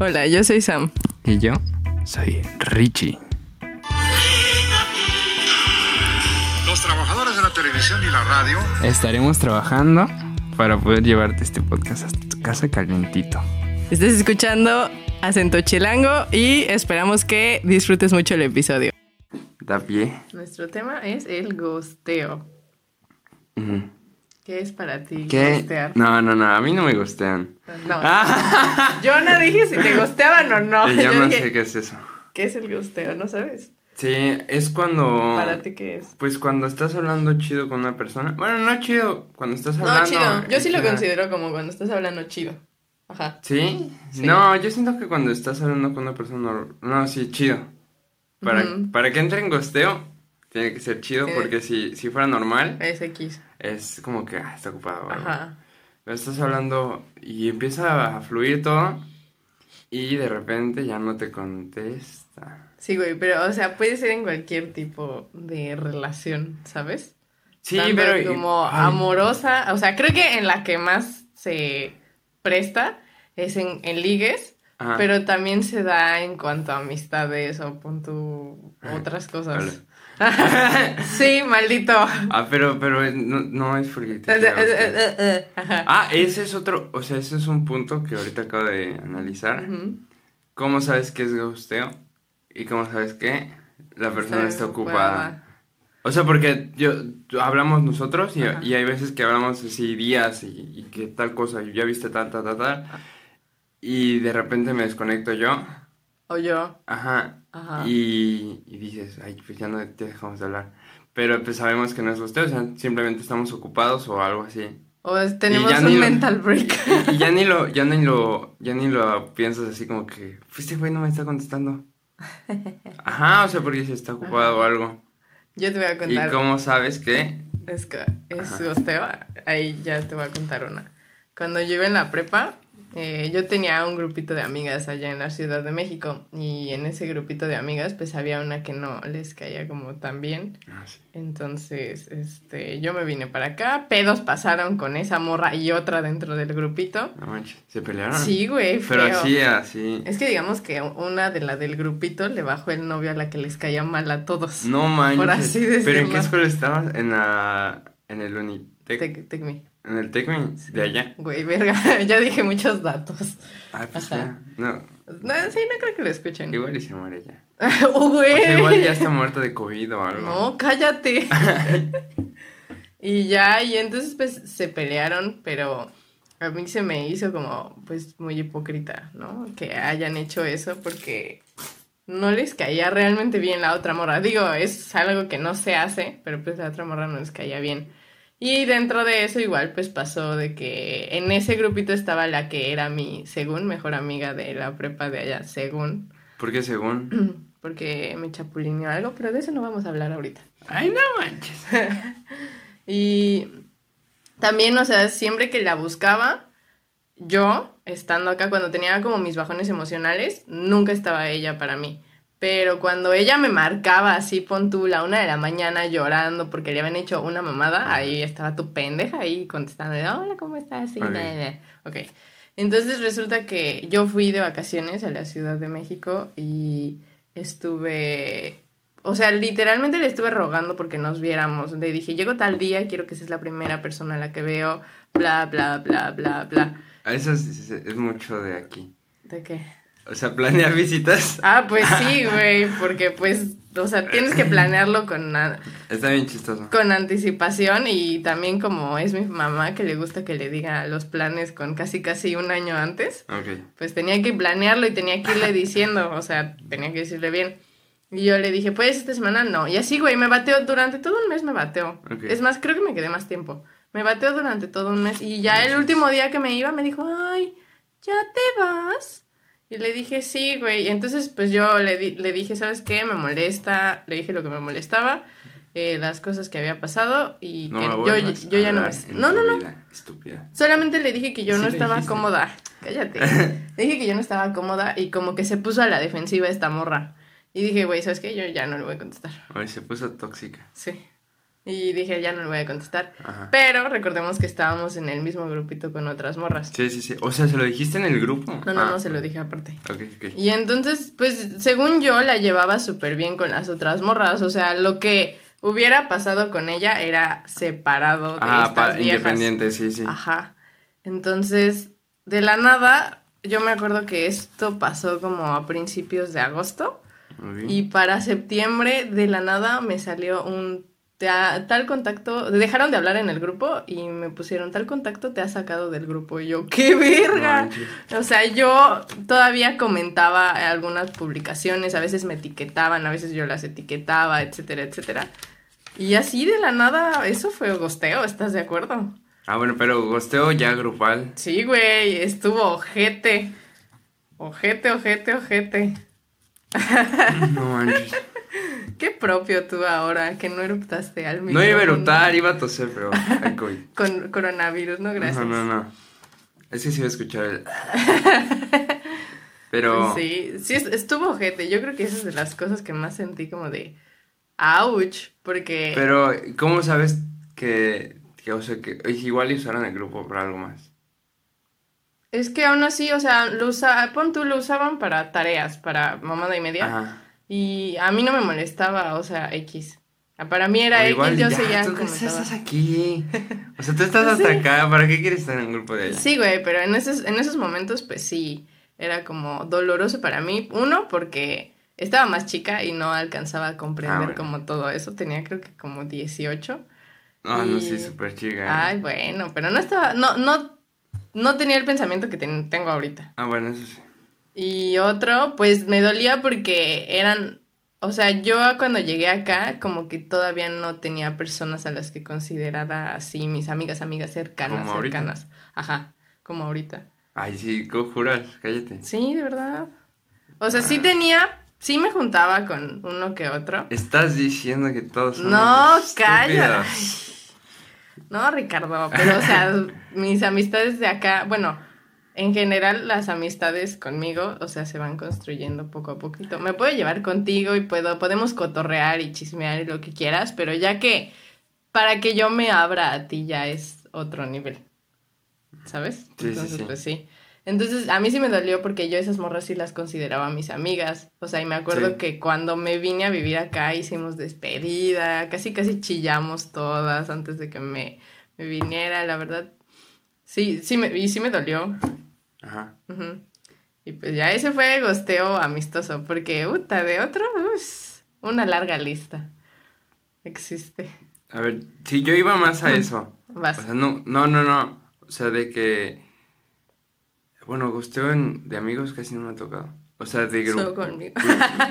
Hola, yo soy Sam. Y yo soy Richie. Los trabajadores de la televisión y la radio Estaremos trabajando para poder llevarte este podcast hasta tu casa calientito. Estás escuchando Acento Chilango y esperamos que disfrutes mucho el episodio. Da pie. Nuestro tema es el gosteo. Ujú. ¿Qué es para ti ¿Qué? No, no, no, a mí no me gustean. No. Yo no dije si te gosteaban o no. Yo Yo no dije, sé qué es eso. ¿qué es el gosteo? ¿No sabes? Sí, es cuando... ¿Para ti qué es? Pues cuando estás hablando chido con una persona. Bueno, no chido, cuando estás No, hablando... chido. Yo sí lo considero como cuando estás hablando chido. Ajá. ¿Sí? Sí. No, yo siento que cuando estás hablando con una persona... No, sí, chido. Para, para que entre en gosteo, tiene que ser chido, porque si, si fuera normal, Es X. es como que ah, está ocupado. algo. Ajá. Pero estás hablando y empieza a fluir todo y de repente ya no te contesta. Sí, güey, pero, o sea, puede ser en cualquier tipo de relación, ¿sabes? Sí, Tanto pero... como ay, amorosa, o sea, creo que en la que más se presta es en, en ligues, ajá. pero también se da en cuanto a amistades o Ajá, otras cosas. vale. Sí, maldito. Ah, pero, pero no, no es porque te gustar. Ajá. Ah, ese es otro, o sea, ese es un punto que ahorita acabo de analizar. ¿Cómo sabes que es gusteo? ¿Y cómo sabes que la persona está ocupada? O sea, porque yo hablamos nosotros y, hay veces que hablamos así días y, y que tal cosa, y ya viste tal, tal, tal, tal. Y de repente me desconecto yo. O yo. Ajá. Ajá. Y, y dices, ay, pues ya no te dejamos de hablar. Pero pues sabemos que no es gusteo, o sea, simplemente estamos ocupados o algo así. O es- tenemos un lo- mental break. Y ya ni lo, ya ni lo, ya ni lo piensas así como que, pues este güey no me está contestando. Ajá, o sea, porque se está ocupado o algo. Yo te voy a ¿Y contar. cómo sabes que? Es, que- es Ajá. gosteo. Ahí ya te voy a contar una. Cuando yo iba en la prepa, eh, yo tenía un grupito de amigas allá en la Ciudad de México. Y en ese grupito de amigas, pues había una que no les caía como tan bien. Ah, sí. Entonces, este, yo me vine para acá. Pedos pasaron con esa morra y otra dentro del grupito. No manches, ¿se pelearon? Sí, güey, Pero feo. así, así. Es que digamos que una de la del grupito le bajó el novio a la que les caía mal a todos. No manches. Por así ¿Pero en decirlo. qué escuela estabas? En la, en el Unitec, Tec- tec me. En el Tecmi de allá. Güey, verga, ya dije muchos datos. Ah, pues ya. No, No, sí, no creo que lo escuchen. igual y se muere ya. Oh, güey. O sea, igual ya está muerta de COVID o algo. No, cállate. y ya, y entonces pues se pelearon, pero a mí se me hizo como pues muy hipócrita, ¿no? Que hayan hecho eso porque no les caía realmente bien la otra morra. Digo, es algo que no se hace, pero pues la otra morra no les caía bien. Y dentro de eso igual pues pasó de que en ese grupito estaba la que era mi, según, mejor amiga de la prepa de allá, según, Porque según. porque me chapulineó algo, pero de eso no vamos a hablar ahorita. Ay, no manches. Y también, o sea, siempre que la buscaba, yo, estando acá, cuando tenía como mis bajones emocionales, nunca estaba ella para mí. Pero cuando ella me marcaba así, pon tú, la una de la mañana llorando porque le habían hecho una mamada, ahí estaba tu pendeja ahí contestando, hola, ¿cómo estás? Sí, Ok. Entonces resulta que yo fui de vacaciones a la Ciudad de México y estuve, o sea, literalmente le estuve rogando porque nos viéramos. Le dije, llego tal día, quiero que seas la primera persona a la que veo, bla, bla, bla, bla, bla. Eso es, es- es mucho de aquí. ¿De qué? O sea, planear visitas. Ah, pues sí, güey, porque pues, o sea, tienes que planearlo con, a- Está bien chistoso. con anticipación y también como es mi mamá que le gusta que le diga los planes con casi casi un año antes, Ok. pues tenía que planearlo y tenía que irle diciendo, o sea, tenía que decirle bien. Y yo le dije, pues esta semana no. Y así, güey, me bateó durante todo un mes, me bateó. Ok. Es más, creo que me quedé más tiempo. Me bateó durante todo un mes. Y ya el último día que me iba me dijo, ay, ¿ya te vas? Y le dije, sí, güey. Y entonces, pues yo le, di- le dije, ¿sabes qué? Me molesta. Le dije lo que me molestaba, eh, las cosas que había pasado y No que yo, yo ya no me... No, no, no. Estúpida. Solamente le dije que yo Sí no estaba dijiste. cómoda. Cállate. le dije que yo no estaba cómoda y como que se puso a la defensiva esta morra. Y dije, güey, ¿sabes qué? Yo ya no le voy a contestar. Ay, se puso tóxica. Sí. Y dije, ya no le voy a contestar. Ajá. Pero recordemos que estábamos en el mismo grupito con otras morras. Sí, sí, sí. O sea, ¿se lo dijiste en el grupo? No, no, Ah, no se lo dije aparte. Ok, ok. Y entonces, pues, según yo, la llevaba súper bien con las otras morras. O sea, lo que hubiera pasado con ella era separado de Ah, estas pa- viejas. independiente, sí, sí. Ajá. Entonces, de la nada, yo me acuerdo que esto pasó como a principios de agosto. Y para septiembre, de la nada, me salió un ta- tal contacto. Dejaron de hablar en el grupo y me pusieron tal contacto te ha sacado del grupo. Y yo, ¡qué verga! No o sea, yo todavía comentaba algunas publicaciones, a veces me etiquetaban, a veces yo las etiquetaba, etcétera, etcétera. Y así de la nada, eso fue gosteo, ¿estás de acuerdo? Ah, bueno, pero gosteo ya grupal. Sí, güey, estuvo ojete. Ojete, ojete, ojete. No manches. Qué propio tú ahora, que no eruptaste al mismo No iba a mundo. eructar, iba a toser, pero hay COVID. Con coronavirus, no gracias. No, no, no. Es que sí iba a escuchar el... Pero... Sí, sí, es- estuvo ojete. Yo creo que esa es de las cosas que más sentí como de ouch, porque Pero, ¿cómo sabes que, que, o sea, que igual usaron el grupo para algo más? es que aún así, o sea, lo usa, pon tú, lo usaban para tareas, para mamada y media, Ajá. Y a mí no me molestaba, o sea, X. Para mí era O X, igual yo ya, seguía tú qué estás aquí. O sea, tú estás hasta acá. ¿Para qué quieres estar en un grupo de? Sí, güey, pero en esos, en esos momentos, pues sí, era como doloroso para mí. Uno, porque estaba más chica y no alcanzaba a comprender Ah, bueno. como todo eso. Tenía creo que como 18. Ah, no, Y- sí, súper chica. Ay, bueno, pero no estaba, no, no, no tenía el pensamiento que ten- tengo ahorita. Ah, bueno, eso sí. Y otro, pues me dolía porque eran, o sea, yo cuando llegué acá, como que todavía no tenía personas a las que considerara así mis amigas, amigas cercanas, Como ahorita. cercanas. Ajá, como ahorita. Ay, sí, ¿cómo juras? Cállate. Sí, de verdad. O sea, sí tenía, sí me juntaba con uno que otro. Estás diciendo que todos son No, estúpidos. No, Ricardo, pero o sea, mis amistades de acá, bueno, en general las amistades conmigo, o sea, se van construyendo poco a poquito. Me puedo llevar contigo y puedo, podemos cotorrear y chismear y lo que quieras, pero ya que para que yo me abra a ti ya es otro nivel. ¿Sabes? Sí, sí, Entonces, sí. pues sí. Entonces, a mí sí me dolió porque yo esas morras sí las consideraba mis amigas. O sea, y me acuerdo Sí. que cuando me vine a vivir acá hicimos despedida, casi casi chillamos todas antes de que me, me viniera, la verdad. Sí, sí me, y sí me dolió. Ajá. Ujú. Y pues ya ese fue gosteo amistoso, porque, puta, de otro, us, una larga lista existe. A ver, si yo iba más a eso. Vas. O sea, no, no, no, no. O sea, de que. Bueno, gusteo en- de amigos casi no me ha tocado. O sea, de Solo grupo. conmigo.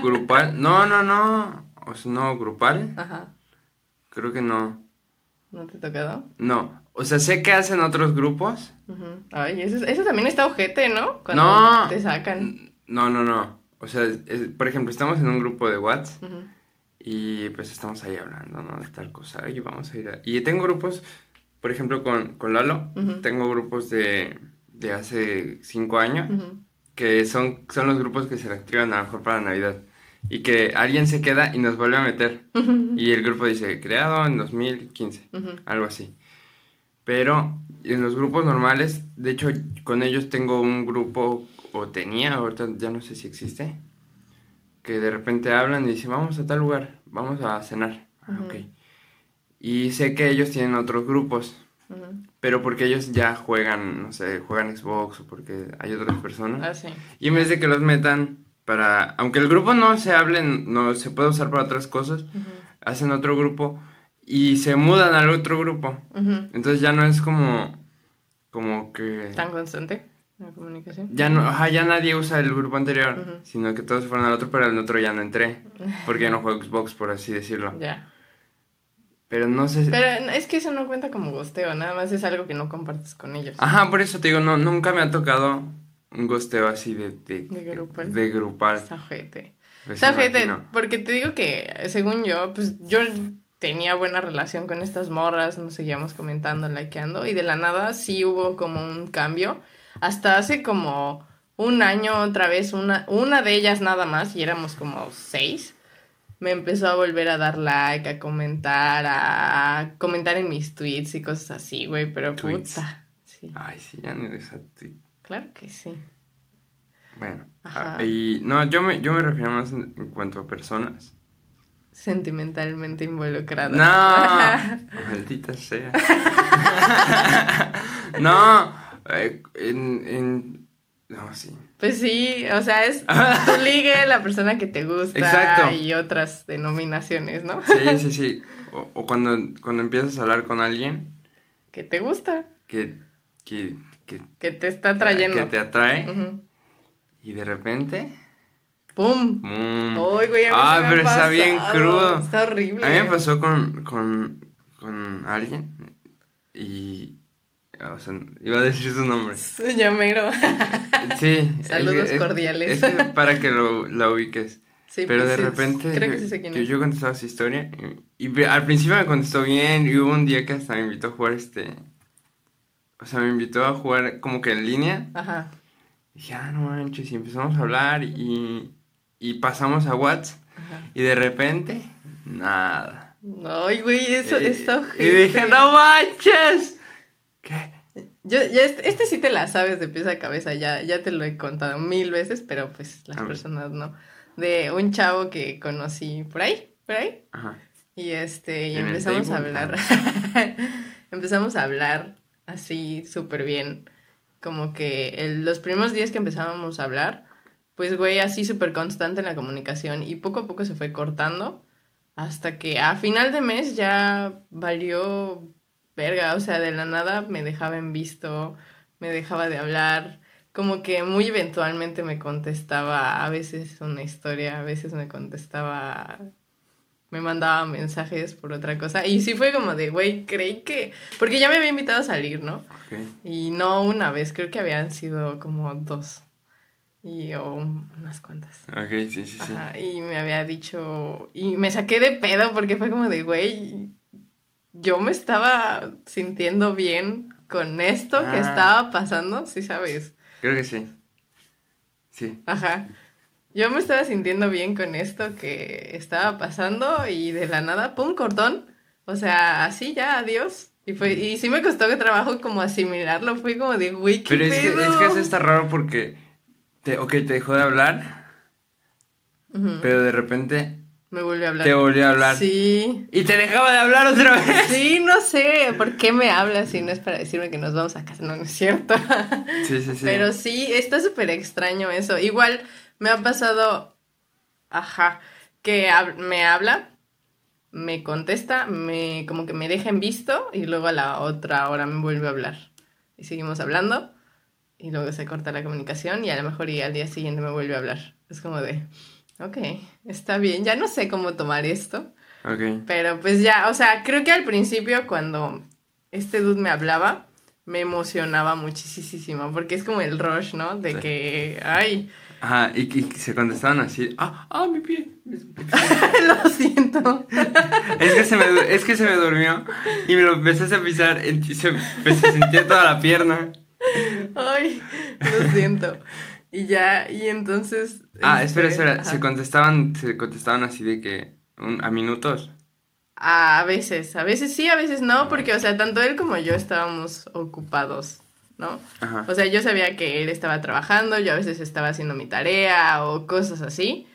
grupal. No, no, no. O sea, no, grupal. Ajá. Creo que no. ¿No te ha tocado? No. O sea, sé que hacen otros grupos. Ay, eso, eso también está ojete, ¿no? Cuando no. te sacan. No, no, no. O sea, es- por ejemplo, estamos en un grupo de WhatsApp. Y pues estamos ahí hablando, ¿no? De tal cosa. Oye, vamos a ir a... Y tengo grupos, por ejemplo, con, con Lalo. Tengo grupos de, de hace cinco años. Que son, son los grupos que se activan a lo mejor para Navidad. Y que alguien se queda y nos vuelve a meter. Y el grupo dice, creado en 2015. Ujú. Algo así. Pero en los grupos normales, de hecho, con ellos tengo un grupo, o tenía, ahorita ya no sé si existe, que de repente hablan y dicen, vamos a tal lugar, vamos a cenar. Ah, Ujú. ok. Y sé que ellos tienen otros grupos, Ujú. pero porque ellos ya juegan, no sé, juegan Xbox o porque hay otras personas. Ah, sí. Y en vez de que los metan para, aunque el grupo no se hable, no se puede usar para otras cosas, Ujú. hacen otro grupo y se mudan al otro grupo. Entonces ya no es como, como que, ¿Tan constante la comunicación? ya no, ajá, ya nadie usa el grupo anterior, sino que todos fueron al otro, pero al otro ya no entré, porque ya no juego Xbox, por así decirlo. Ya. Pero no sé, Pero es que eso no cuenta como gosteo, nada más es algo que no compartes con ellos. ajá, por eso te digo, no, nunca me ha tocado un gosteo así de, de, De grupal. de grupal. Está. Pues porque te digo que, según yo, pues yo tenía buena relación con estas morras, nos seguíamos comentando, likeando, y de la nada sí hubo como un cambio. Hasta hace como un año otra vez, una, una de ellas nada más, y éramos como seis. me empezó a volver a dar like, a comentar, a comentar en mis tweets y cosas así, güey, pero Tweets. puta. Sí, Ay, sí, ya no eres a ti. claro que sí. Bueno. Ajá. ah, y no, yo me, yo me refiero más en, en cuanto a personas. Sentimentalmente involucrado. No, maldita sea. no, eh, en, en, no, sí. Pues sí, o sea, es tu ligue, la persona que te gusta Exacto. y otras denominaciones, ¿no? Sí, sí, sí. O, o cuando, cuando empiezas a hablar con alguien Que te gusta, que, que, que, que te está trayendo. que te atrae y de repente... ¡Pum! mm, Ay, güey, a mí ah, se me ha pero está bien pasado. crudo. Está horrible. A mí me pasó con, con, con alguien y... O sea, iba a decir su nombre. Llamero. Sí. Saludos es que- es- cordiales. es para que lo, la ubiques. Sí, Pero pues de repente Creo que sí sé quién yo, es. yo contestaba su historia y, y al principio me contestó bien y hubo un día que hasta me invitó a jugar este... O sea, me invitó a jugar como que en línea. Ajá. Y dije, ah, no manches, y empezamos a hablar y, y pasamos a WhatsApp Ajá. y de repente, nada. Ay, güey, eso Eh, está Y dije, no manches. ¿Qué? Yo, ya este, este sí te la sabes de pies a cabeza, ya, ya te lo he contado mil veces, pero pues las personas no. De un chavo que conocí por ahí, por ahí, Ajá. y este, y ¿En el empezamos a hablar. empezamos a hablar así súper bien. Como que el- los primeros días que empezábamos a hablar, pues güey, así súper constante en la comunicación, y poco a poco se fue cortando. Hasta que a final de mes ya valió verga, o sea, de la nada me dejaba en visto, me dejaba de hablar, como que muy eventualmente me contestaba a veces una historia, a veces me contestaba, me mandaba mensajes por otra cosa, y sí fue como de, güey, creí que, porque ya me había invitado a salir, ¿no? Y no una vez, creo que habían sido como dos, y o unas cuantas. Ok, sí, sí, sí. Ajá, y me había dicho, y me saqué de pedo porque fue como de, güey, yo me estaba sintiendo bien con esto que Ah. estaba pasando, sí sabes. Creo que sí. Sí. Ajá. Yo me estaba sintiendo bien con esto que estaba pasando y de la nada, pum, cortón. O sea, así ya, adiós. Y fue, y sí me costó que trabajo como asimilarlo, fue como de, güey, qué Pero es que, pedo?". es que eso está raro porque, te, ok, te dejó de hablar, pero de repente Me volvió a hablar. te volvió a hablar. Sí. Y te dejaba de hablar otra vez. Sí, no sé por qué me hablas si no es para decirme que nos vamos a casa, no, no es cierto. Sí, sí, sí. Pero sí, está súper extraño eso. Igual me ha pasado, ajá, que hab- me habla, me contesta, me como que me deja en visto y luego a la otra hora me vuelve a hablar. Y seguimos hablando y luego se corta la comunicación y a lo mejor y al día siguiente me vuelve a hablar. Es como de, ok, está bien, ya no sé cómo tomar esto. Ok. Pero pues ya, o sea, creo que al principio cuando este dude me hablaba, me emocionaba muchísimo, porque es como el rush, ¿no? De Sí. que, ay, Ajá, y, y se contestaban así, ah, ah, mi pie. lo siento. Es que se me, es que se me durmió y me lo empecé a pisar se, se sentía toda la pierna. Ay, lo siento. Y ya, y entonces... Ah, este, espera, espera, ajá. se contestaban, se contestaban así de que, un- a minutos. A veces, a veces sí, a veces no, porque, o sea, tanto él como yo estábamos ocupados, ¿no? Ajá. O sea, yo sabía que él estaba trabajando, yo a veces estaba haciendo mi tarea o cosas así.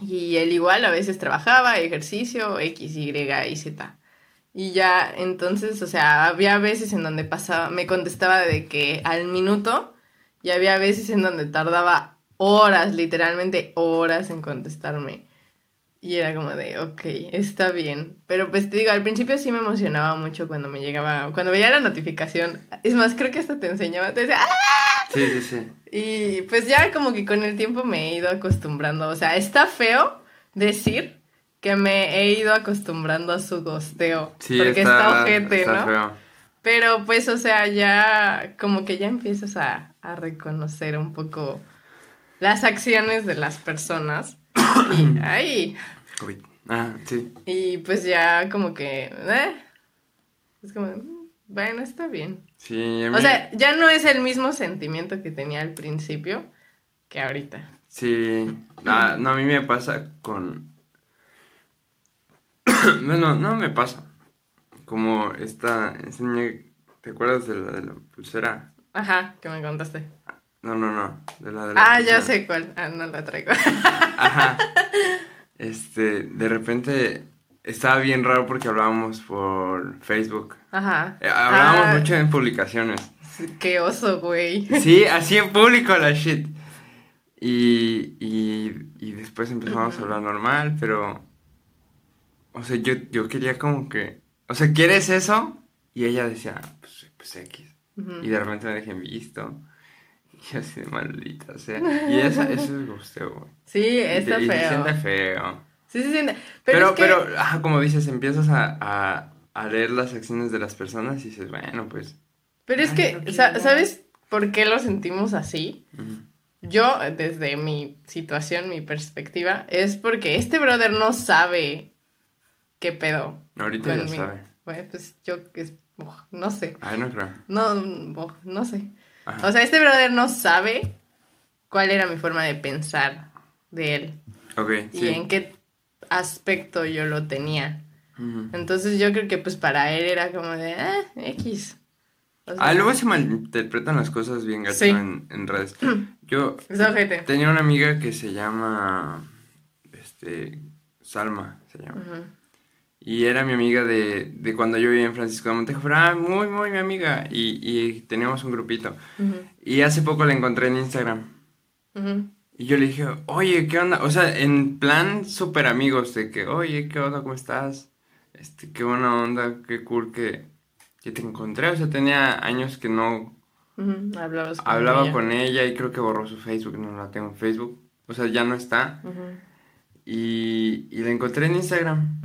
Y él igual a veces trabajaba, ejercicio, X, Y y Z. Y ya, entonces, o sea, había veces en donde pasaba, me contestaba de que al minuto, y había veces en donde tardaba horas, literalmente horas en contestarme. Y era como de, ok, está bien. Pero pues te digo, al principio sí me emocionaba mucho cuando me llegaba, cuando veía la notificación. Es más, creo que hasta te enseñaba, te decía, ¡ah! Sí, sí, sí. Y pues ya como que con el tiempo me he ido acostumbrando. O sea, está feo decir que me he ido acostumbrando a su gosteo. Sí, porque está, ojete, está ¿no? feo. Pero pues, o sea, ya como que ya empiezas a, a reconocer un poco las acciones de las personas. Y, ay, Uy. Ah, sí. y pues ya como que, eh, es como, mm, bueno, está bien. Sí, a mí, O sea, ya no es el mismo sentimiento que tenía al principio que ahorita. sí. Ah, no, a mí me pasa con, bueno, no me pasa. Como esta, esta niña, ¿te acuerdas de la de la pulsera? Ajá, que me contaste. No, no, no, de la de la Ah, ya pulsera. sé cuál. Ah, no la traigo. Ajá. Este, de repente estaba bien raro porque hablábamos por Facebook. Ajá. Eh, Hablábamos Ah, mucho en publicaciones. Qué oso, güey. Sí, así en público la shit. Y, y, y después empezamos a hablar normal, pero... O sea, yo, yo quería como que... O sea, ¿quieres eso? Y ella decía, pues, pues X. Y de repente me dejé visto. Y así de maldita, o sea. Y esa, eso es gusteo, güey. Sí, Y está te- y se feo. siente feo. Sí, se siente. Pero, Pero, pero, es que- ajá, como dices, empiezas a, a, a leer las acciones de las personas y dices, bueno, pues... Pero es Ay, que, no sa-. ¿sabes por qué lo sentimos así? ujú. Yo, desde mi situación, mi perspectiva, es porque este brother no sabe qué pedo. Ahorita ya sabe. Bueno, pues yo, es- ugh, no sé. Ay, no creo. No, ugh, no sé. Ajá. O sea, este brother no sabe cuál era mi forma de pensar de él ok, y sí. en qué aspecto yo lo tenía. Entonces yo creo que pues para él era como de, ah, X. O sea, Ah, luego se malinterpretan las cosas bien gacho Sí. en, en redes. Yo tenía una amiga que se llama, este, Salma, se llama. Ujú. Y era mi amiga de, de cuando yo vivía en Francisco de Montejo, pero ah, muy, muy mi amiga. Y, y teníamos un grupito. Y hace poco la encontré en Instagram. Ujú. Y yo le dije, oye, ¿qué onda? O sea, en plan súper amigos, de que, oye, ¿qué onda? ¿Cómo estás? Este, qué buena onda, qué cool que, que te encontré. O sea, tenía años que no. Hablabas con hablaba ella. con ella y creo que borró su Facebook, no la tengo en Facebook. O sea, ya no está. Y, y la encontré en Instagram.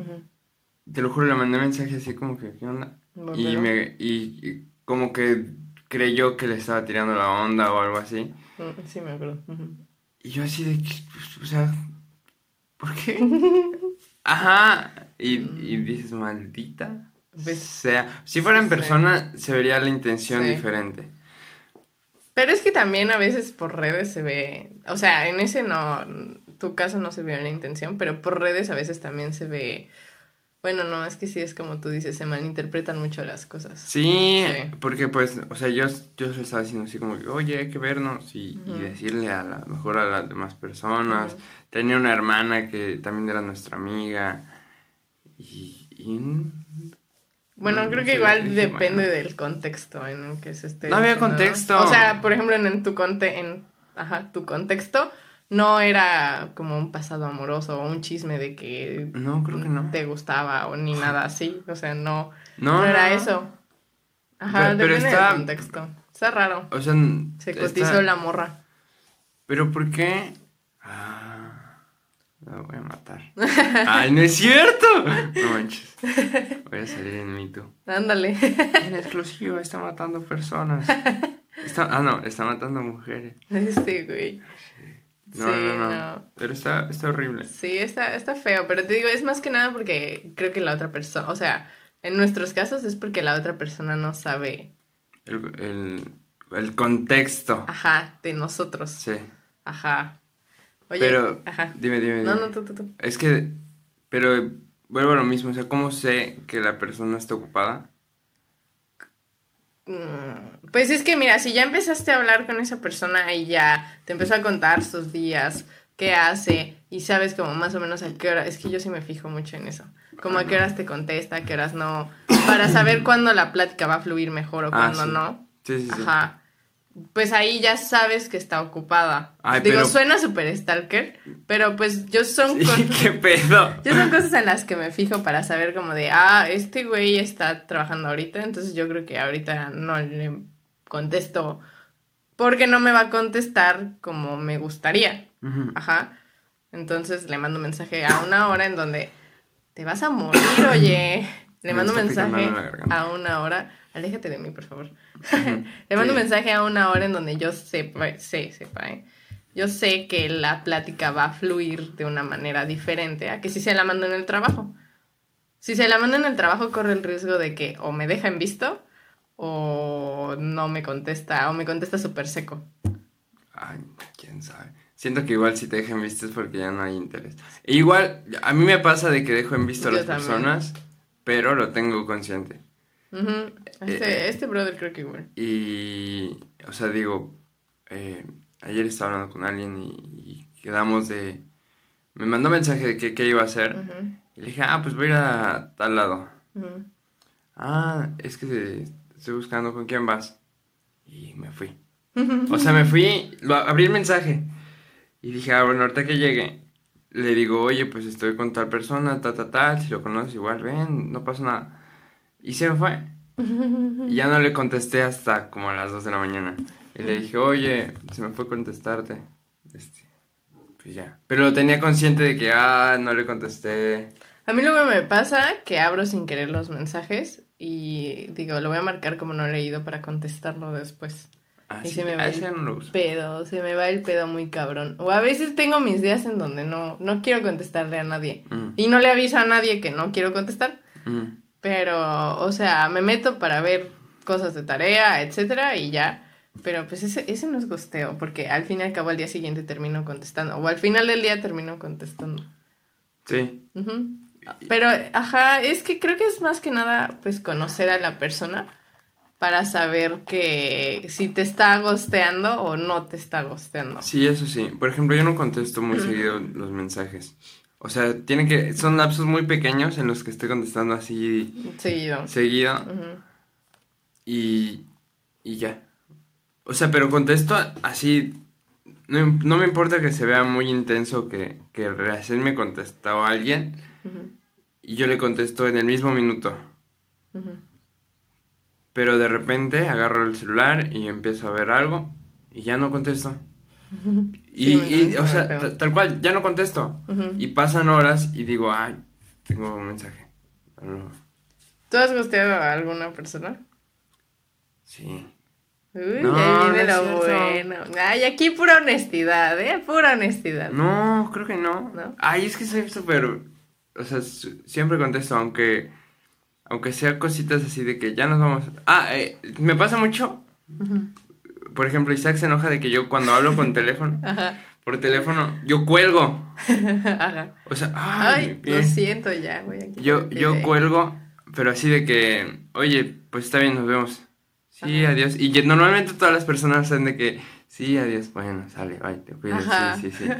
Te lo juro, le mandé mensaje así como que, ¿qué onda? Y, me, y, y como que creyó que le estaba tirando la onda o algo así. Mm, Sí, me acuerdo. Y yo así de pues, o sea, ¿por qué? Ajá. Y, y dices, maldita. Pues, sea, si fuera en persona, se vería la intención Sí. diferente. Pero es que también a veces por redes se ve, o sea, en ese no, tu caso no se vio la intención, pero por redes a veces también se ve, bueno, no, es que sí es como tú dices, se malinterpretan mucho las cosas. Sí, Sí. porque pues, o sea, yo, yo le estaba diciendo así como que, oye, hay que vernos y, decirle a la mejor a las demás personas. Tenía una hermana que también era nuestra amiga y... y- Bueno, no- creo que igual dije, depende bueno. del contexto en el que se esté. No había contexto. O sea, por ejemplo, en, en tu conte en ajá, tu contexto no era como un pasado amoroso o un chisme de que No, creo que no. te gustaba o ni nada así, o sea, no No, no, era no. eso. Ajá, Pero- pero depende está- del contexto. Está raro. O sea, Se está- cotizó la morra. Pero ¿por qué? Ah, la voy a matar. ¡Ay, no es cierto! No manches. Voy a salir en mito. Ándale. En exclusiva está matando personas. Está, ah, no, está matando mujeres. Este, güey. No, sí, no, no, no. Pero está, está horrible. Sí, está, está feo, pero te digo, es más que nada porque creo que la otra persona, o sea, en nuestros casos es porque la otra persona no sabe, El, el, el contexto. ajá, de nosotros. Sí. Ajá. Oye, Pero, ajá. dime, dime, No, dime. no, tú, tú, tú. Es que, pero vuelvo a lo mismo. O sea, ¿cómo sé que la persona está ocupada? Mm, Pues es que mira, si ya empezaste a hablar con esa persona y ya te empezó a contar sus días, qué hace y sabes como más o menos a qué hora, es que yo sí me fijo mucho en eso, como a qué horas te contesta, a qué horas no, para saber cuándo la plática va a fluir mejor o Ah, cuándo sí. no. Sí, sí, sí. Ajá. Pues ahí ya sabes que está ocupada. Ay, Digo, pero- suena súper stalker, pero pues yo son Sí, con- ¿Qué pedo? yo son cosas en las que me fijo para saber como de, ah, este güey está trabajando ahorita, entonces yo creo que ahorita no le contesto porque no me va a contestar como me gustaría. Ajá. Entonces le mando un mensaje a una hora en donde te vas a morir, oye. Le Me mando un mensaje a una hora. Aléjate de mí, por favor. Ujú. Le mando un mensaje a una hora en donde yo sepa, sé, sepa, ¿eh? Yo sé que la plática va a fluir de una manera diferente a que si se la mando en el trabajo. Si se la mando en el trabajo, corre el riesgo de que o me deja en visto o no me contesta, o me contesta súper seco. Ay, quién sabe. Siento que igual si te dejan visto es porque ya no hay interés. E igual, a mí me pasa de que dejo en visto a las también. personas, pero lo tengo consciente. Ujú. Este, Eh, este brother creo que igual. Y, o sea, digo, eh, ayer estaba hablando con alguien y, y quedamos de... Me mandó mensaje de que qué iba a hacer. Y le dije, ah, pues voy a ir a tal lado. Ah, es que estoy buscando con quién vas. Y me fui. O sea, me fui, lo, abrí el mensaje. Y dije, ah, bueno, ahorita que llegue, le digo, oye, pues estoy con tal persona, ta, ta, tal, si lo conoces igual, ven, no pasa nada. Y se me fue. Y ya no le contesté hasta como a las 2 de la mañana. Y le dije, oye, se me fue contestarte. Este, pues ya. Pero lo tenía consciente de que, ah, no le contesté. A mí luego me pasa que abro sin querer los mensajes y digo, lo voy a marcar como no he leído para contestarlo después. Ah, Y sí, se me va a el no lo uso. pedo, se me va el pedo muy cabrón. O a veces tengo mis días en donde no, no quiero contestarle a nadie. Mm, Y no le aviso a nadie que no quiero contestar. mm. Pero, o sea, me meto para ver cosas de tarea, etcétera, y ya. Pero pues ese, ese no es gosteo, porque al fin y al cabo al día siguiente termino contestando. O al final del día termino contestando. Sí. Pero, ajá, es que creo que es más que nada, pues, conocer a la persona para saber que si te está gosteando o no te está gosteando. Sí, eso sí. Por ejemplo, yo no contesto muy seguido los mensajes. O sea, tienen que, son lapsos muy pequeños en los que estoy contestando así Seguido. seguido y, y ya. O sea, pero contesto así. No, no me importa que se vea muy intenso que, que recién me contestó alguien y yo le contesto en el mismo minuto. Pero de repente agarro el celular y empiezo a ver algo y ya no contesto. Y, Sí, y, o sea, tal cual, ya no contesto. Y pasan horas y digo, ay, tengo un mensaje. ¿Tú has gosteado a alguna persona? sí. Uy, No, ahí viene lo bueno. Ay, aquí pura honestidad, ¿eh? Pura honestidad. No, creo que no. Ay, es que soy súper. O sea, siempre contesto, aunque. Aunque sea cositas así de que ya nos vamos. Ah, eh, me pasa mucho. Ujú. Por ejemplo, Isaac se enoja de que yo cuando hablo con teléfono, Ajá. por teléfono, yo cuelgo. Ajá. O sea, ay, Ay, lo siento ya, güey. aquí Yo, yo cuelgo, pero así de que, oye, pues está bien, nos vemos. Sí, Ajá. adiós. Y normalmente todas las personas saben de que, sí, adiós, bueno, sale, bye, te cuidas, sí, sí, sí.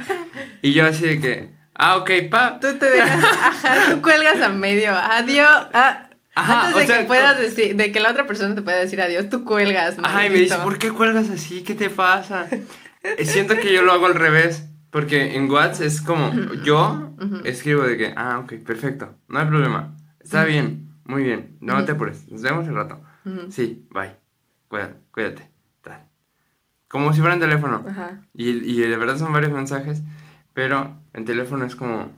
Y yo así de que, ah, ok, pa. Tú te dejas, ajá, tú cuelgas a medio, adiós. ah, Ajá, antes o de sea, que puedas decir, de que la otra persona te pueda decir adiós, tú cuelgas. Ajá, y me dice. ¿por qué cuelgas así? ¿Qué te pasa? Eh, Siento que yo lo hago al revés, porque en WhatsApp es como, yo escribo de que, ah, ok, perfecto, no hay problema, está bien, muy bien, no te apures, nos vemos el rato. Sí, bye. Cuídate, cuídate. Tal. Como si fuera en teléfono. Ajá. Y, y de verdad son varios mensajes, pero en teléfono es como,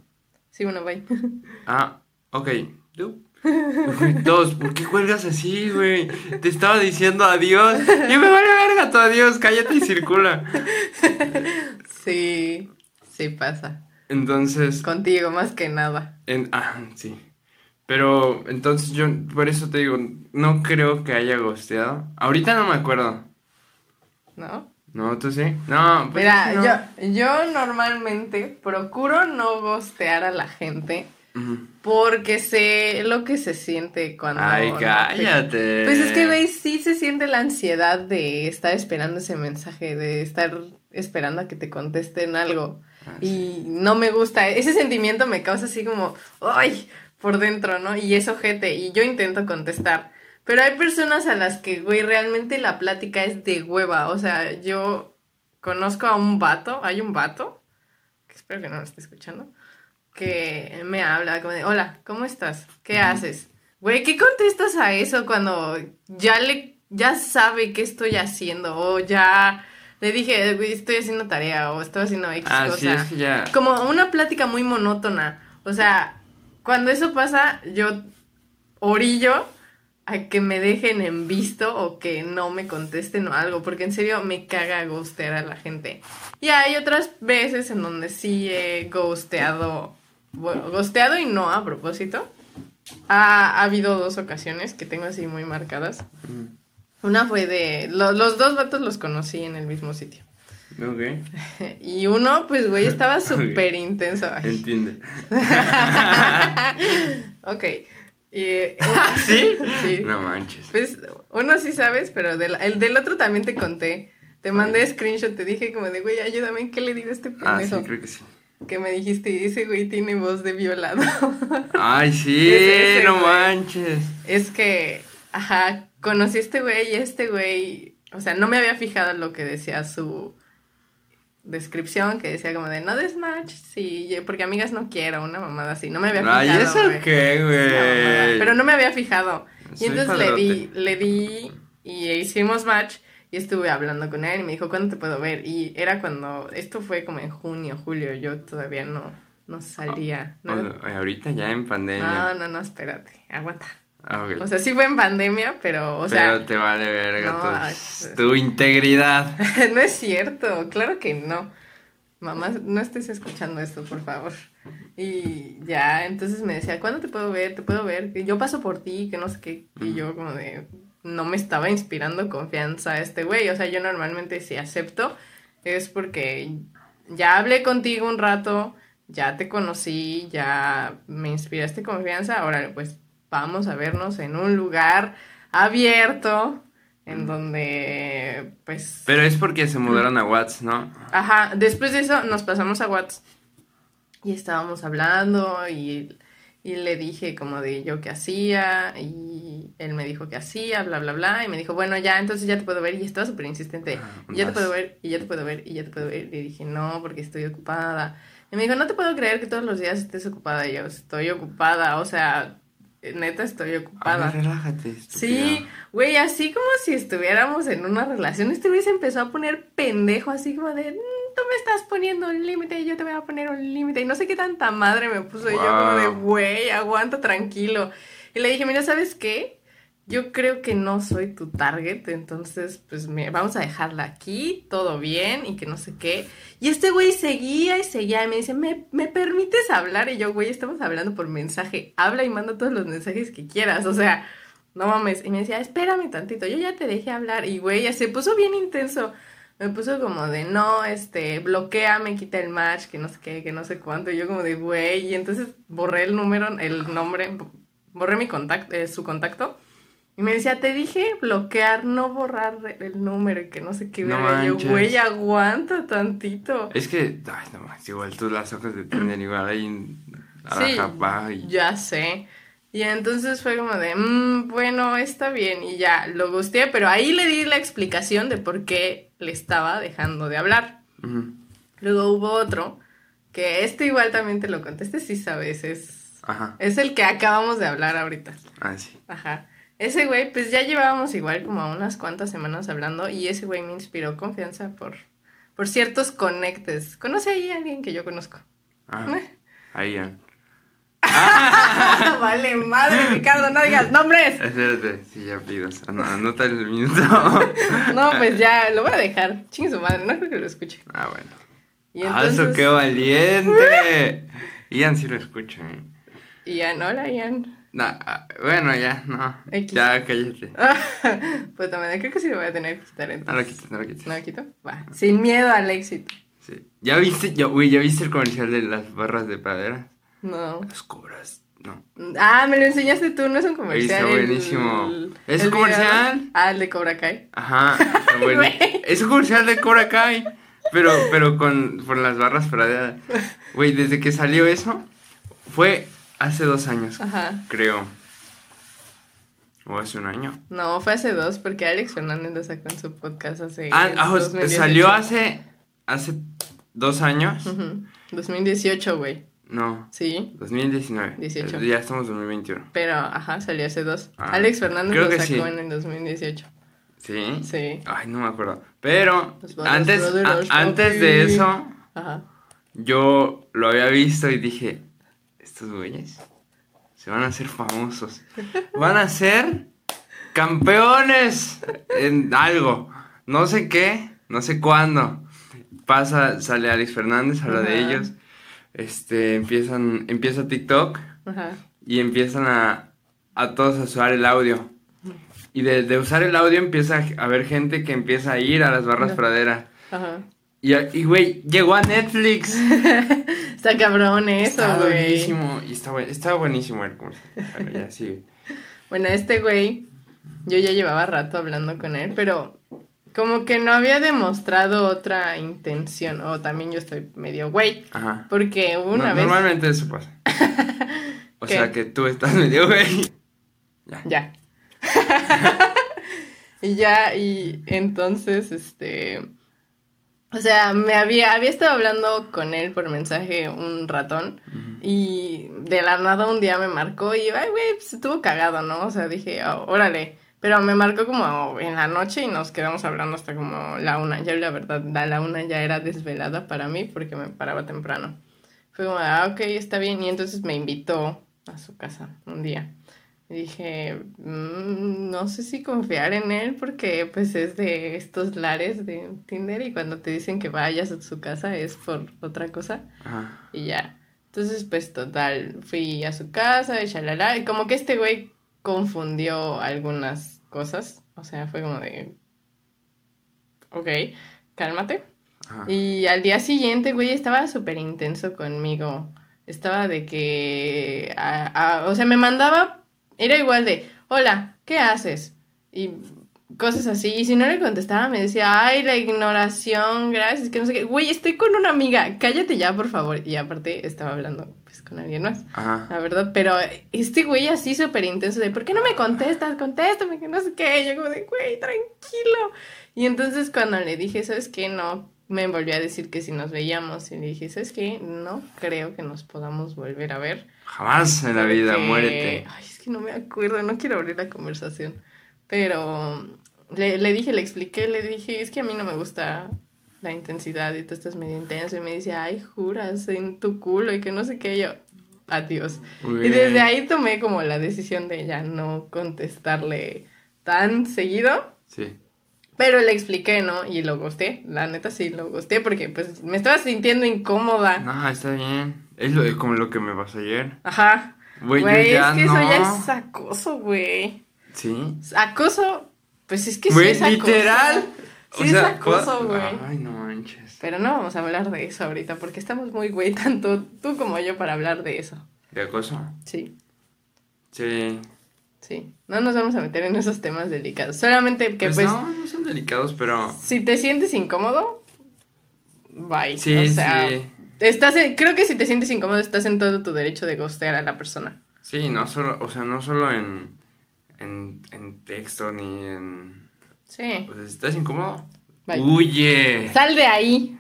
Sí, bueno, bye. ah, ok. tú. Güey, Dos, ¿por qué cuelgas así, güey? Te estaba diciendo adiós. Y me vale verga tu adiós, cállate y circula. Sí, sí pasa. Entonces, Contigo, más que nada. en, ah, sí. Pero entonces yo, por eso te digo, no creo que haya gosteado. Ahorita no me acuerdo. ¿No? ¿No? ¿Tú sí? No, pues Mira, no. yo, yo normalmente procuro no gostear a la gente Ujú. Porque sé lo que se siente cuando... Ay, cállate. Pues es que, güey, sí se siente la ansiedad de estar esperando ese mensaje, de estar esperando a que te contesten algo. Ah, Y no me gusta, ese sentimiento me causa así como, ¡ay! por dentro, ¿no? Y es ojete, y yo intento contestar. Pero hay personas a las que, güey, realmente la plática es de hueva. O sea, yo conozco a un vato, hay un vato, que espero que no lo esté escuchando, que me habla como de, hola, ¿cómo estás? ¿Qué haces? Güey, ¿qué contestas a eso cuando ya le, ya sabe qué estoy haciendo? O ya le dije, estoy haciendo tarea o estoy haciendo X Ah, cosa. sí, es que ya. Como una plática muy monótona. O sea, cuando eso pasa, yo orillo a que me dejen en visto o que no me contesten o algo, porque en serio me caga ghostear a la gente. Y hay otras veces en donde sí he ghosteado, bueno, ghosteado y no a propósito. Ha, ha habido dos ocasiones que tengo así muy marcadas. Mm, Una fue de, lo- los dos vatos los conocí en el mismo sitio. Ok. Y uno, pues, güey, estaba súper intenso. Entiende. ok. Y, eh, ¿Sí? Sí. No manches. Pues uno sí sabes, pero del, el del otro también te conté. Te mandé screenshot, te dije como de, güey, ayúdame, ¿qué le digo a este Ah, sí, pendejo? creo que sí. Que me dijiste, ese güey tiene voz de violado. Ay, sí, ese, no güey. manches. es que, ajá, conocí a este güey y este güey, o sea, no me había fijado en lo que decía su descripción, que decía como de, no desmatch, sí, porque amigas no quiero, una mamada así, no me había fijado. Ay, ¿eso güey. qué, güey? Pero no me había fijado. Y entonces le di, le di y hicimos match y estuve hablando con él y me dijo, ¿cuándo te puedo ver? Y era cuando, esto fue como en junio, julio, yo todavía no, no salía. No, ahorita ya en pandemia. no, no, no, espérate, aguanta. Ah. O sea, sí fue en pandemia, pero, o sea, Pero te vale verga no, tu, tu integridad. no es cierto, claro que no. Mamá, no estés escuchando esto, por favor. Y ya, entonces me decía, ¿cuándo te puedo ver? Te puedo ver, que yo paso por ti, que no sé qué. Y yo como de, no me estaba inspirando confianza este güey. O sea, yo normalmente si acepto es porque ya hablé contigo un rato, ya te conocí, ya me inspiraste confianza, ahora pues vamos a vernos en un lugar abierto en donde pues Pero es porque se mudaron a Watts, ¿no? Ajá, después de eso nos pasamos a WhatsApp y estábamos hablando y, y le dije como de yo qué hacía y él me dijo que hacía, bla, bla, bla, y me dijo, bueno, ya, entonces ya te puedo ver y estaba súper insistente, Ah, ya te puedo ver, y ya te puedo ver, y ya te puedo ver, y dije, no, porque estoy ocupada. Y me dijo, no te puedo creer que todos los días estés ocupada, y yo, estoy ocupada, o sea, neta estoy A ocupada. ver, relájate. Sí, güey, así como si estuviéramos en una relación, este güey se empezó a poner pendejo, así como de, "Mm, tú me estás poniendo un límite, yo te voy a poner un límite, y no sé qué tanta madre me puso, y yo como de, güey, aguanta tranquilo. Y le dije, mira, ¿sabes qué? Yo creo que no soy tu target, entonces, pues, me, vamos a dejarla aquí, todo bien, y que no sé qué. Y este güey seguía y seguía, y me dice, ¿me, ¿me permites hablar? Y yo, güey, estamos hablando por mensaje, habla y manda todos los mensajes que quieras, o sea... No mames. Y me decía, espérame tantito, yo ya te dejé hablar. Y güey, ya se puso bien intenso. Me puso como de, no, este, bloquea, me quita el match, que no sé qué, que no sé cuánto. Y yo como de, güey. Y entonces borré el número, el nombre, borré mi contacto, eh, su contacto. Y me decía, te dije bloquear, no borrar el número y que no sé qué. No verga". Yo, güey, aguanta tantito. Es que, ay, no manches, igual tú las hojas de Tinder igual ahí en Sí, Arajapá y... ya sé. Y entonces fue como de, "Mm, bueno, está bien. Y ya lo gusté, pero ahí le di la explicación de por qué le estaba dejando de hablar. Luego hubo otro, que este igual también te lo conté, este sí sabes, es, Ajá. es el que acabamos de hablar ahorita. Ah, sí. Ajá. Ese güey, pues ya llevábamos igual como unas cuantas semanas hablando y ese güey me inspiró confianza por, por ciertos conectes. ¿Conoce ahí a alguien que yo conozco? Ah, Eh. ahí ya. vale, madre, Ricardo, no digas nombres. Espérate, sí, ya pidas. Ano- Anota el minuto. No, pues ya, lo voy a dejar. Chingue su madre, no creo que lo escuche. Ah, bueno. Y Ah, eso entonces... qué valiente. Ian sí lo escucha, ¿eh? Ian, hola Ian. Nah, ah, bueno, ya, no. X. Ya, cállate. pues también creo que sí lo voy a tener que quitar No entonces. lo quites, no lo quites. ¿No lo quito? Va. Sin miedo al éxito. Sí. ¿Ya viste, ya, güey, ¿ya viste el comercial de las barras de pradera? No. Las cobras. No. Ah, me lo enseñaste tú, no es un comercial. Está el- buenísimo. ¿Es el un comercial? video. Ah, el de Cobra Kai. Ajá. está bueno. Es un comercial de Cobra Kai. Pero, pero con, por las barras praderas. Güey, desde que salió eso, fue hace dos años, Ajá. creo. O hace un año. No, fue hace dos, porque Alex Fernández lo sacó en su podcast hace. Ah, ah, o- 2018. salió hace, hace dos años. Ujú. 2018, güey. No, Sí. 2019. 18. Ya estamos en 2021. Pero, ajá, salió hace dos. Ah, Alex Fernández creo lo que sacó sí. en el 2018. ¿Sí? Sí. Ay, no me acuerdo. Pero antes, a- antes de eso, Ajá. yo lo había visto y dije, estos güeyes se van a hacer famosos. Van a ser campeones en algo. No sé qué, no sé cuándo. Pasa, sale Alex Fernández, habla de Ajá. ellos. Este, empiezan, empieza TikTok Ajá. y empiezan a, a todos a usar el audio. Y de, de usar el audio empieza a haber gente que empieza a ir a las barras Ajá. Y, y, güey, llegó a Netflix. Está cabrón eso, Está güey. buenísimo. Y está, buen- está buenísimo el comercial. Bueno, ya sigue. Bueno, este güey, yo ya llevaba rato hablando con él, pero como que no había demostrado otra intención. O también yo estoy medio güey. Ajá. Porque una No- vez. Normalmente eso pasa. O ¿Qué? sea que tú estás medio güey. Ya. Ya. y ya, y entonces, este. O sea, me había, había estado hablando con él por mensaje un ratón. Y de la nada un día me marcó y, ay, güey, pues estuvo cagado, ¿no? O sea, dije, "Oh, órale. Pero me marcó como en la noche y nos quedamos hablando hasta como la una. Ya la verdad, la, la una ya era desvelada para mí porque me paraba temprano. Fue como, ah, ok, está bien. Y entonces me invitó a su casa un día. Y dije, "Mm, no sé si confiar en él porque pues es de estos lares de Tinder y cuando te dicen que vayas a su casa es por otra cosa Ajá. y ya. Entonces pues total, fui a su casa y shalala y como que este güey confundió algunas cosas, o sea, fue como de, ok, cálmate. Ajá. Y al día siguiente, güey, estaba súper intenso conmigo. Estaba de que, a- a- o sea, me mandaba, era igual de, hola, ¿qué haces? Y cosas así. Y si no le contestaba, me decía, ay, la ignoración, gracias, que no sé qué. Güey, estoy con una amiga, cállate ya, por favor. Y aparte estaba hablando, pues, con alguien más. Ajá. La verdad, pero este güey así súper intenso de, ¿por qué no me contestas? Contéstame, que no sé qué. Yo como de, güey, tranquilo. Y entonces cuando le dije, ¿sabes qué? No, me volvió a decir que si nos veíamos. Y le dije, ¿sabes qué? No creo que nos podamos volver a ver. Jamás en la vida, porque- muérete. Ay, es que no me acuerdo, no quiero abrir la conversación. Pero le, le dije, le expliqué, le dije, es que a mí no me gusta la intensidad y tú estás medio intenso. Y me dice, ay, juras en tu culo y que no sé qué. Y yo, adiós. Y desde ahí tomé como la decisión de ya no contestarle tan seguido. Sí. Pero le expliqué, ¿no? Y lo gusté. La neta sí lo gusté porque pues me estaba sintiendo incómoda. No, está bien. Es lo, como lo que me pasó ayer. Ajá. Güey, ya es que no. eso ya es acoso, güey. Sí. Acoso, pues es que sí es acoso. literal. Sí es acoso, güey. Ay, no manches. Pero no vamos a hablar de eso ahorita porque estamos muy güey, tanto tú como yo, para hablar de eso. ¿De acoso? Sí, Sí. Sí. No nos vamos a meter en esos temas delicados. Solamente que Pues, pues, no, no son delicados, pero. si te sientes incómodo, bye. Sí, o sea, sí. Estás en- creo que si te sientes incómodo estás en todo tu derecho de ghostear a la persona. Sí, no solo, o sea, no solo en, en, en texto ni en... Sí. Si estás incómodo, Bye. huye. Sal de ahí.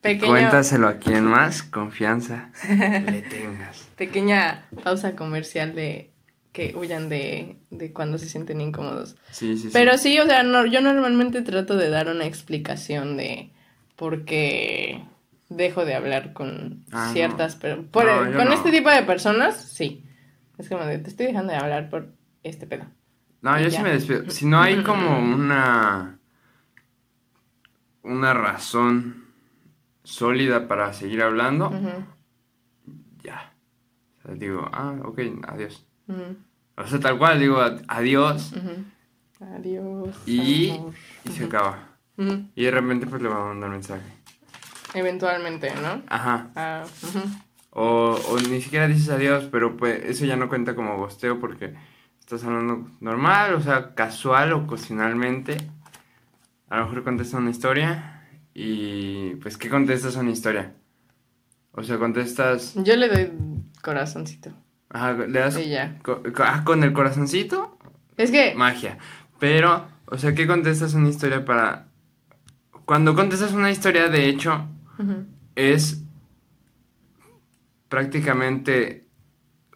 Pequeño, Cuéntaselo a quien más confianza le tengas. pequeña pausa comercial de que huyan de, de cuando se sienten incómodos. Sí, sí, sí. Pero sí, o sea, no, yo normalmente trato de dar una explicación de por qué dejo de hablar con Ah, no. ciertas. Por- No, yo con este tipo de personas, sí. Es como de, te estoy dejando de hablar por este pedo. No, yo sí Ya. me despido. Si no hay como una... Una razón sólida para seguir hablando, ya. O sea, digo, ah, ok, adiós. ujú, O sea, tal cual, digo, ad- adiós. Adiós. y, amor. y se acaba. Y de repente pues le va a mandar mensaje. Eventualmente, ¿no? Ajá. Ah. O, o ni siquiera dices adiós, pero pues eso ya no cuenta como gosteo porque estás hablando normal, o sea, casual o ocasionalmente. A lo mejor contestas una historia y pues ¿qué contestas a una historia? O sea, contestas, Yo le doy corazoncito. Ajá, le das Y ya. ah, con el corazoncito, Es que, magia. Pero, o sea, ¿qué contestas una historia para... Cuando contestas una historia, de hecho, es prácticamente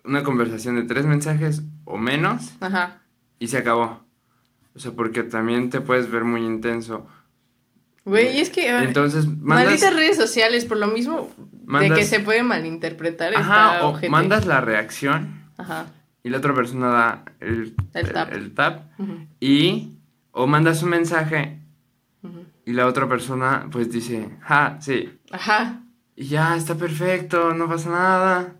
una conversación de tres mensajes o menos ajá. y se acabó. O sea, porque también te puedes ver muy intenso. Güey, es que... Entonces, mandas... Malditas redes sociales, por lo mismo de mandas- que se puede malinterpretar. Ajá, está o mandas la reacción Ajá. y la otra persona da el, El tap. el tap ujú, y... O mandas un mensaje y la otra persona pues dice, ja, sí. Ajá. Y ya, está perfecto, no pasa nada.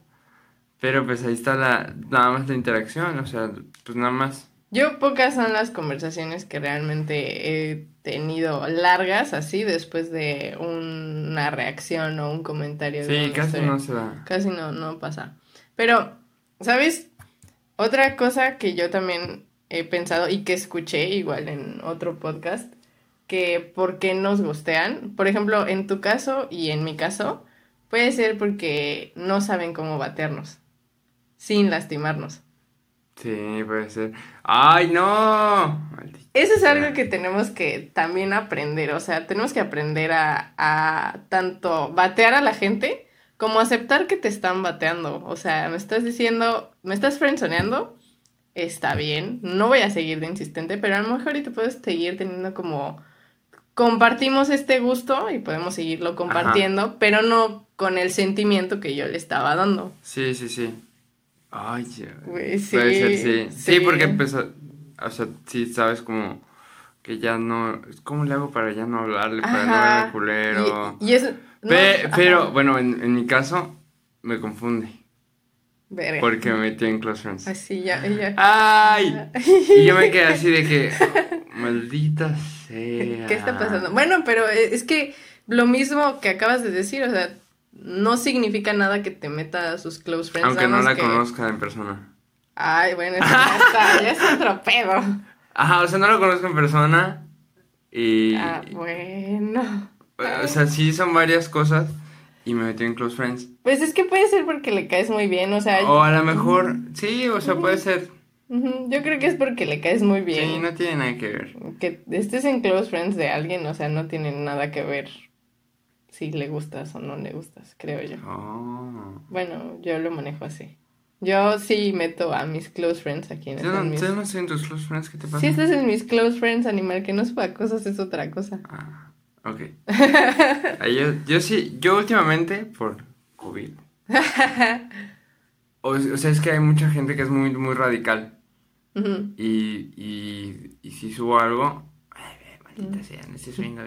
Pero pues ahí está la, nada más la interacción, o sea, pues nada más. Yo pocas son las conversaciones que realmente he tenido largas así después de una reacción o un comentario. Sí, casi no se da. Casi no, no pasa. Pero, ¿sabes? Otra cosa que yo también he pensado y que escuché igual en otro podcast, que por qué nos gustean. Por ejemplo, en tu caso y en mi caso, puede ser porque no saben cómo batearnos, sin lastimarnos. Sí, puede ser. ¡Ay, no! Eso es algo que tenemos que también aprender, o sea, tenemos que aprender a, a tanto batear a la gente como aceptar que te están bateando. O sea, me estás diciendo, me estás frenzoneando, está bien, no voy a seguir de insistente, pero a lo mejor y te puedes seguir teniendo como compartimos este gusto y podemos seguirlo compartiendo, pero no con el sentimiento que yo le estaba dando. Sí, sí, sí. Ay. Güey, sí, Puede ser, sí. Sí, sí. porque empezó. O sea, sí, sabes como que ya no. ¿Cómo le hago para ya no hablarle? Para no Ajá. culero. Y, y no, Pe- ajá. pero, bueno, en, en mi caso, me confunde. Verga. Porque me metí en Close Friends. Así ya, ya. ¡Ay! Y yo me quedé así de que. Maldita sea. ¿Qué está pasando? Bueno, pero e, es que lo mismo que acabas de decir, o sea, no significa nada que te meta a sus close friends. Aunque no la que- conozca en persona. Ay, bueno, eso ya está, ya es otro pedo. Ajá, o sea, no lo conozco en persona. Y. Ah, bueno. O sea, sí son varias cosas. Y me metí en Close Friends. Pues es que puede ser porque le caes muy bien, o sea, O a lo mejor. Sí, o sea, puede ser. yo creo que es porque le caes muy bien. Sí, no tiene nada que ver. Que estés en close friends de alguien, o sea, no tiene nada que ver si le gustas o no le gustas, creo yo. Oh. Bueno, yo lo manejo así. Yo sí meto a mis close friends aquí en Yo no, mis... no estoy en tus Close Friends, ¿qué te pasa? Si estás en mis close friends, animal, que no suba cosas es otra cosa. Ah, ok. Yo, yo sí, yo últimamente, por COVID. O, o sea, es que hay mucha gente que es muy, muy radical. Y, y, y si subo algo, ay, ve, Mm. maldita sea, no estoy subiendo.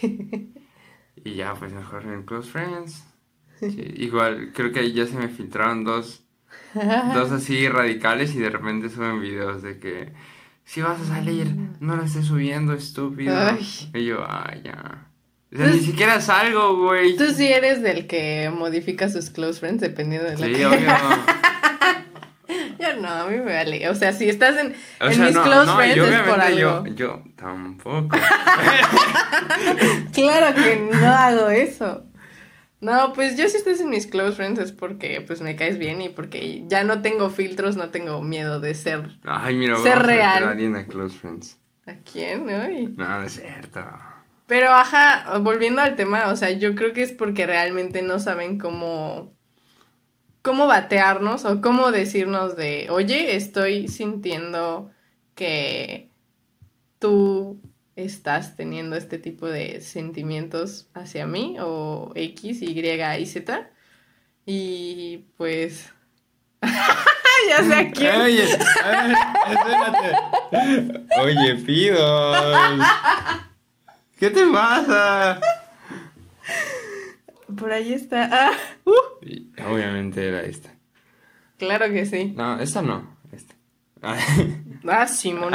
Y ya, pues mejor en Close Friends. Sí, igual, creo que ahí ya se me filtraron dos, dos así radicales y de repente suben videos de que si vas a salir, no lo estés subiendo, estúpido. Ay. Y yo, ay, ya. O sea, ni siquiera salgo, güey. Tú sí eres del que modifica sus close friends dependiendo de la Sí, que... obvio. Yo no, a mí me vale. O sea, si estás en, O en sea, mis no, close no, friends es por algo. yo, yo tampoco. Claro que no hago eso. No, pues yo si estás en mis close friends es porque pues me caes bien y porque ya no tengo filtros, no tengo miedo de ser Ay, mira, Ser vamos a real. a alguien a Close Friends. a quién, Ay. No, no es cierto. Pero ajá, volviendo al tema, o sea, yo creo que es porque realmente no saben cómo cómo batearnos o cómo decirnos de, "Oye, estoy sintiendo que tú estás teniendo este tipo de sentimientos hacia mí o X, Y y Z." Y pues ya sé a quién. Oye, espérate. Oye, pido. ¿Qué te pasa? Por ahí está. Ah, uh, Y obviamente era esta. claro que sí. No, esta no. Esta. Ah, Simón.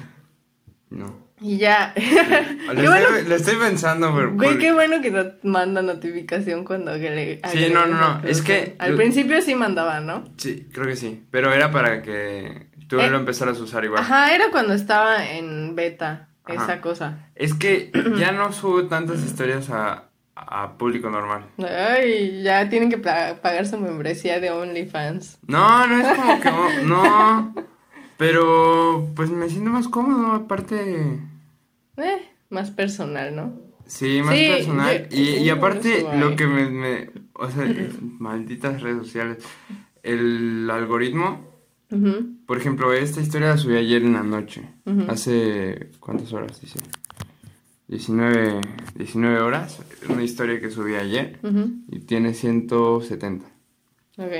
no. Y ya. Lo qué estoy, bueno, lo estoy pensando, pero. güey, qué bueno que no manda notificación cuando le. Sí, no, no, no, es que- Al principio sí mandaba, ¿no? Sí, creo que sí. Pero era para que tú Eh, lo empezaras a usar igual. Ajá, era cuando estaba en beta, Ajá. esa cosa. Es que ya no subo tantas historias a, a público normal. Ay, ya tienen que pa- pagar su membresía de OnlyFans. No, no es como que. no. Pero pues me siento más cómodo, aparte. Eh, más personal, ¿no? Sí, más Sí, personal. yo- y, aparte, lo que me, me- O sea, malditas redes sociales. El algoritmo. Por ejemplo, esta historia la subí ayer en la noche. Hace. ¿Cuántas horas? Dice. 19, 19 horas. Una historia que subí ayer. Y tiene 170. Ok.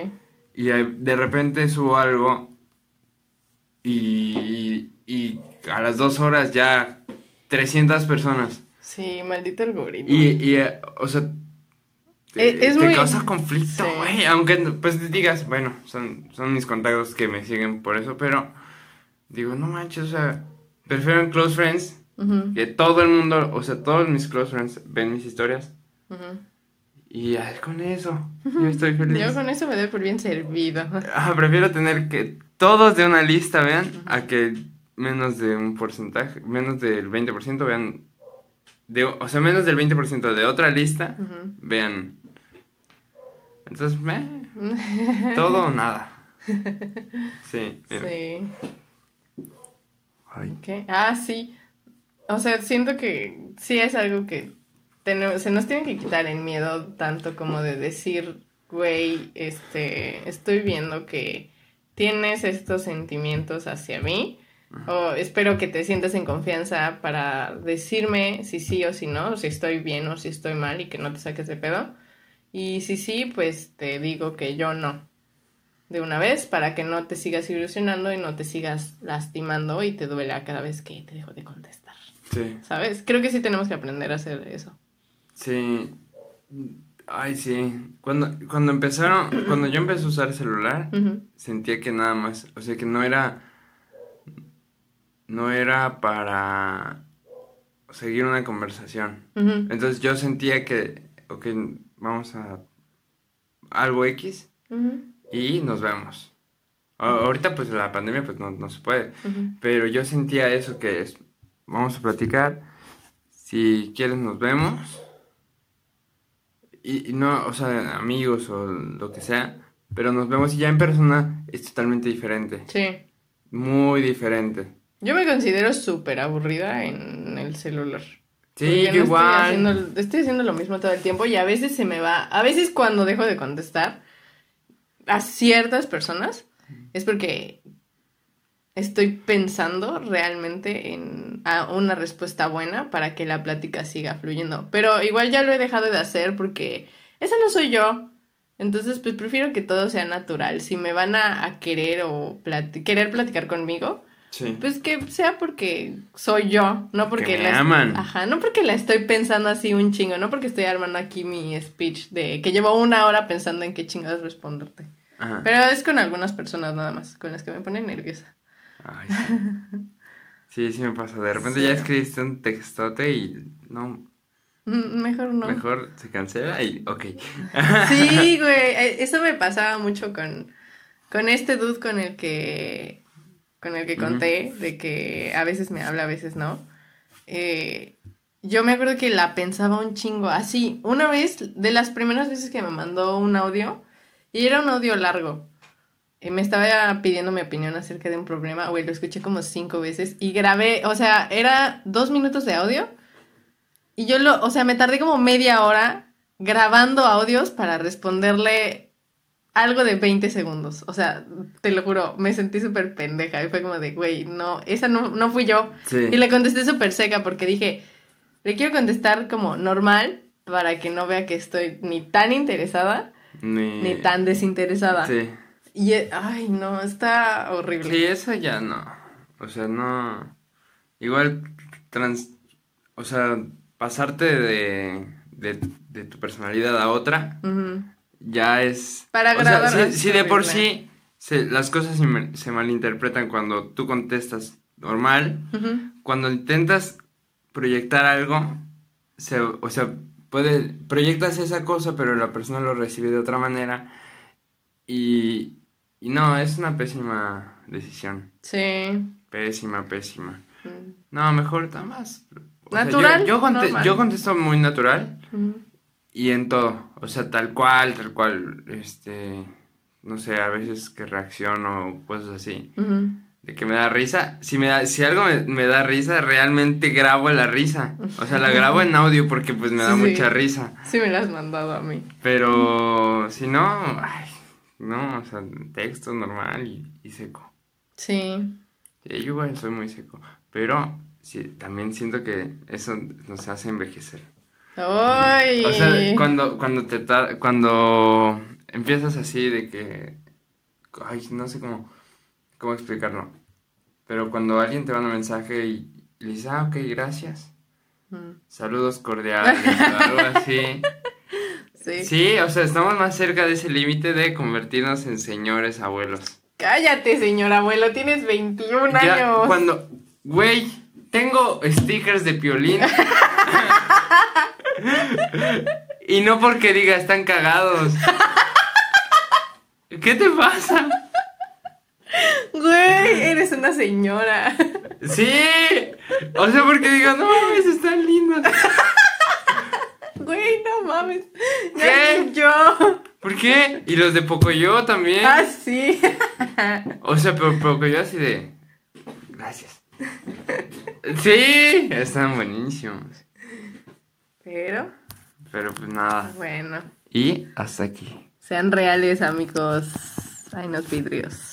Y de de repente subo algo. Y, y a las dos horas ya 300 personas. Sí, maldito algoritmo. Y, y eh, o sea, te, Eh, es te muy- causa conflicto, Sí. güey. Aunque pues digas, bueno, son, son mis contactos que me siguen por eso, pero digo, no manches, o sea, prefiero en Close Friends Ujú, Que todo el mundo, o sea, todos mis close friends ven mis historias. ujú. Y ay, con eso, yo estoy feliz. Yo con eso me doy por bien servido. Ah, prefiero tener que todos de una lista vean a que menos de un porcentaje, menos del 20% vean, de, o sea, menos del 20% de otra lista vean. Entonces, meh, todo o nada. Sí, mira. Sí. Ay, ¿Qué? Ah, sí. O sea, siento que sí es algo que tenemos, se nos tiene que quitar el miedo tanto como de decir, güey, este, estoy viendo que tienes estos sentimientos hacia mí. O espero que te sientas en confianza para decirme si sí o si no, si estoy bien o si estoy mal y que no te saques de pedo. Y si sí, pues te digo que yo no. De una vez para que no te sigas ilusionando y no te sigas lastimando y te duela cada vez que te dejo de contestar. sí, ¿Sabes? Creo que sí tenemos que aprender a hacer eso. sí. Ay, sí. Cuando, cuando empezaron, cuando yo empecé a usar celular, Ujú, sentía que nada más, o sea, que no era, no era para seguir una conversación. Entonces yo sentía que, ok, vamos a algo X y nos vemos. Ahorita pues la pandemia pues no, no se puede, pero yo sentía eso que es, vamos a platicar, si quieres nos vemos. Y, y no, o sea, amigos o lo que sea, pero nos vemos y ya en persona es totalmente diferente. Sí. Muy diferente. Yo me considero súper aburrida en el celular. Sí, Porque yo no igual. Estoy haciendo, estoy haciendo lo mismo todo el tiempo y a veces se me va. A veces cuando dejo de contestar a ciertas personas es porque estoy pensando realmente en a una respuesta buena para que la plática siga fluyendo. Pero igual ya lo he dejado de hacer porque esa no soy yo. Entonces, pues prefiero que todo sea natural. Si me van a, a querer o plati- querer platicar conmigo, Sí. pues que sea porque soy yo, no porque me la aman. Ajá, no porque la estoy pensando así un chingo, no porque estoy armando aquí mi speech de que llevo una hora pensando en qué chingados responderte. Ajá. Pero es con algunas personas nada más, con las que me ponen nerviosa. Ay, sí. Sí, sí me pasa. De repente ya escribiste un textote y no, Mm, Mejor no. mejor se cancela y ok. Sí, güey, eh, eso me pasaba mucho con, con este dude con el que con el que conté, de que a veces me habla, a veces no. Eh, yo me acuerdo que la pensaba un chingo. Así, una vez, de las primeras veces que me mandó un audio, y era un audio largo. eh, me estaba pidiendo mi opinión acerca de un problema, güey, lo escuché como cinco veces y grabé, o sea, era dos minutos de audio y yo lo, o sea, me tardé como media hora grabando audios para responderle algo de 20 segundos. O sea, te lo juro, me sentí súper pendeja y fue como de, güey, no, esa no, no fui yo. Sí. Y le contesté súper seca porque dije, le quiero contestar como normal para que no vea que estoy ni tan interesada Ni, ni tan desinteresada. Sí. Y, ay, no, está horrible. Sí, eso ya no. O sea, no. Igual, trans. O sea, pasarte de, de, de tu personalidad a otra Ujú. Ya es. Para sea, agradar si, de por sí se- las cosas se, mal- se malinterpretan cuando tú contestas normal, cuando intentas proyectar algo, se, o sea, puede, proyectas esa cosa, pero la persona lo recibe de otra manera. Y, y no, es una pésima decisión. Sí. Pésima, pésima. Mm. No, mejor nada más. O sea, Natural, yo, yo, conte- normal. yo contesto muy natural. Y en todo. O sea, tal cual, tal cual. Este, no sé, a veces que reacciono o cosas así. De que me da risa. Si, me da, si algo me, me da risa, realmente grabo la risa. O sea, la grabo en audio porque pues me da Sí. mucha risa. Sí me la has mandado a mí. Pero si no, ay, no, o sea, texto normal y, y seco. Sí. Sí, yo igual soy muy seco. Pero sí, también siento que eso nos hace envejecer. ¡Ay! O sea, cuando, cuando te cuando empiezas así de que. Ay, no sé cómo, cómo explicarlo. Pero cuando alguien te manda un mensaje y le dices, ah, ok, gracias. Mm, Saludos cordiales o algo así. Sí. Sí, o sea, estamos más cerca de ese límite de convertirnos en señores abuelos. Cállate, señor abuelo, tienes 21 Ya, años. cuando, güey, tengo stickers de piolín. y no porque diga están cagados. ¿Qué te pasa? Güey, eres una señora. Sí. O sea, porque digo, no mames, están lindos. Güey, no mames. Ya ¿Qué? yo. ¿Por qué? Y los de Pocoyo también. Ah, sí. O sea, pero Pocoyo así de. Gracias. Sí, están buenísimos. Pero, Pero pues nada. bueno. Y hasta aquí. Sean reales, amigos. Hay unos vidrios.